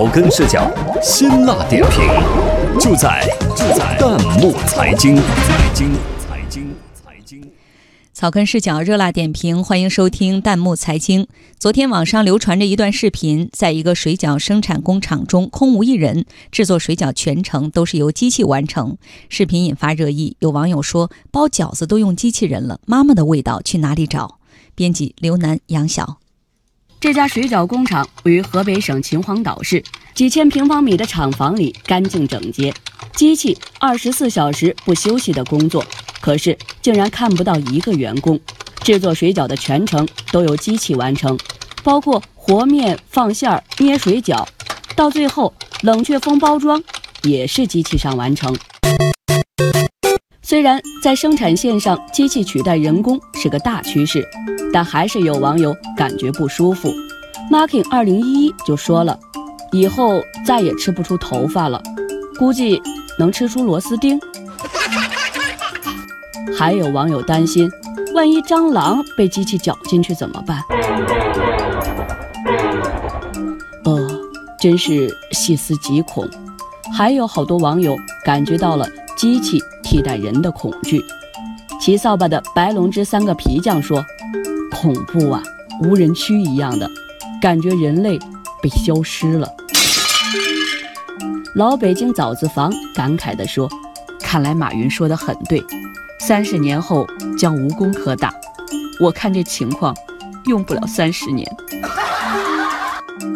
草根视角，辛辣点评，就在就在弹幕财经财经财经财经。草根视角热辣点评，欢迎收听弹幕财经。昨天网上流传着一段视频，在一个水饺生产工厂中，空无一人，制作水饺全程都是由机器完成。视频引发热议，有网友说包饺子都用机器人了，妈妈的味道去哪里找？编辑刘楠、杨晓。这家水饺工厂位于河北省秦皇岛市，几千平方米的厂房里干净整洁，机器二十四小时不休息的工作。可是竟然看不到一个员工，制作水饺的全程都由机器完成，包括和面、放馅儿、捏水饺，到最后冷却封包装也是机器上完成。虽然在生产线上机器取代人工是个大趋势，但还是有网友感觉不舒服。Marking 二零一一就说了，以后再也吃不出头发了，估计能吃出螺丝钉。还有网友担心，万一蟑螂被机器搅进去怎么办？呃，真是细思极恐。还有好多网友感觉到了机器。替代人的恐惧。骑扫把的白龙之三个皮匠说：“恐怖啊，无人区一样的感觉，人类被消失了。”老北京枣子房感慨地说：“看来马云说的很对，三十年后将无工可打。我看这情况，用不了三十年。”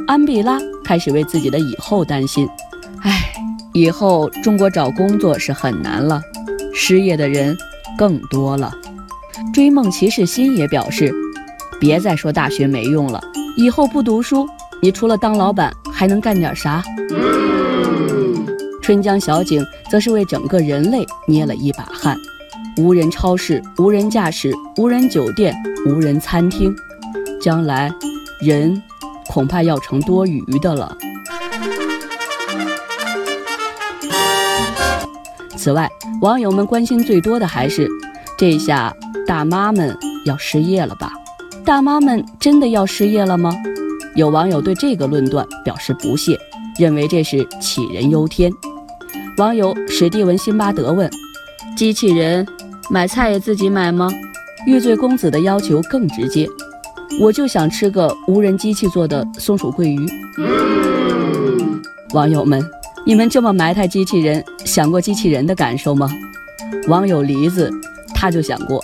安碧拉开始为自己的以后担心：“，以后中国找工作是很难了。”失业的人更多了。追梦骑士心也表示，别再说大学没用了，以后不读书，你除了当老板还能干点啥？春江小景则是为整个人类捏了一把汗。无人超市、无人驾驶、无人酒店、无人餐厅，将来人恐怕要成多余的了。此外，网友们关心最多的还是，这下大妈们要失业了吧？大妈们真的要失业了吗？有网友对这个论断表示不屑，认为这是杞人忧天。网友史蒂文·辛巴德问：“机器人买菜也自己买吗？”玉醉公子的要求更直接：“我就想吃个无人机器做的松鼠桂鱼。”网友们。你们这么埋汰机器人，想过机器人的感受吗？网友梨子他就想过，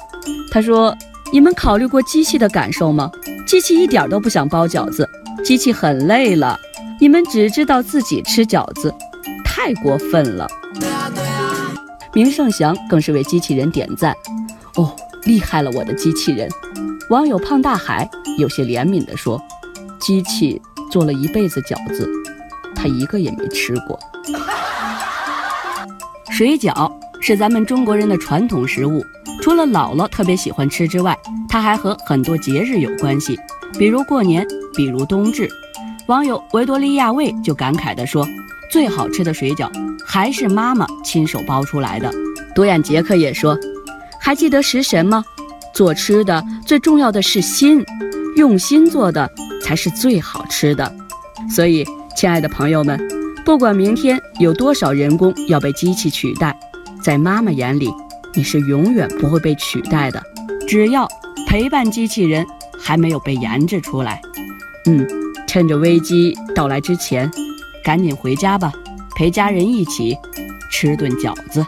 他说：“你们考虑过机器的感受吗？机器一点都不想包饺子，机器很累了，你们只知道自己吃饺子，太过分了。”明胜祥更是为机器人点赞：“哦，厉害了，我的机器人！”网友胖大海有些怜悯地说：“机器做了一辈子饺子。”他一个也没吃过。水饺是咱们中国人的传统食物，除了姥姥特别喜欢吃之外，它还和很多节日有关系，比如过年，比如冬至。网友维多利亚卫就感慨地说：“最好吃的水饺还是妈妈亲手包出来的。”独眼杰克也说：“还记得食神吗？做吃的最重要的是心，用心做的才是最好吃的。”所以。亲爱的朋友们，不管明天有多少人工要被机器取代，在妈妈眼里，你是永远不会被取代的。只要陪伴机器人还没有被研制出来，嗯，趁着危机到来之前，赶紧回家吧，陪家人一起吃顿饺子。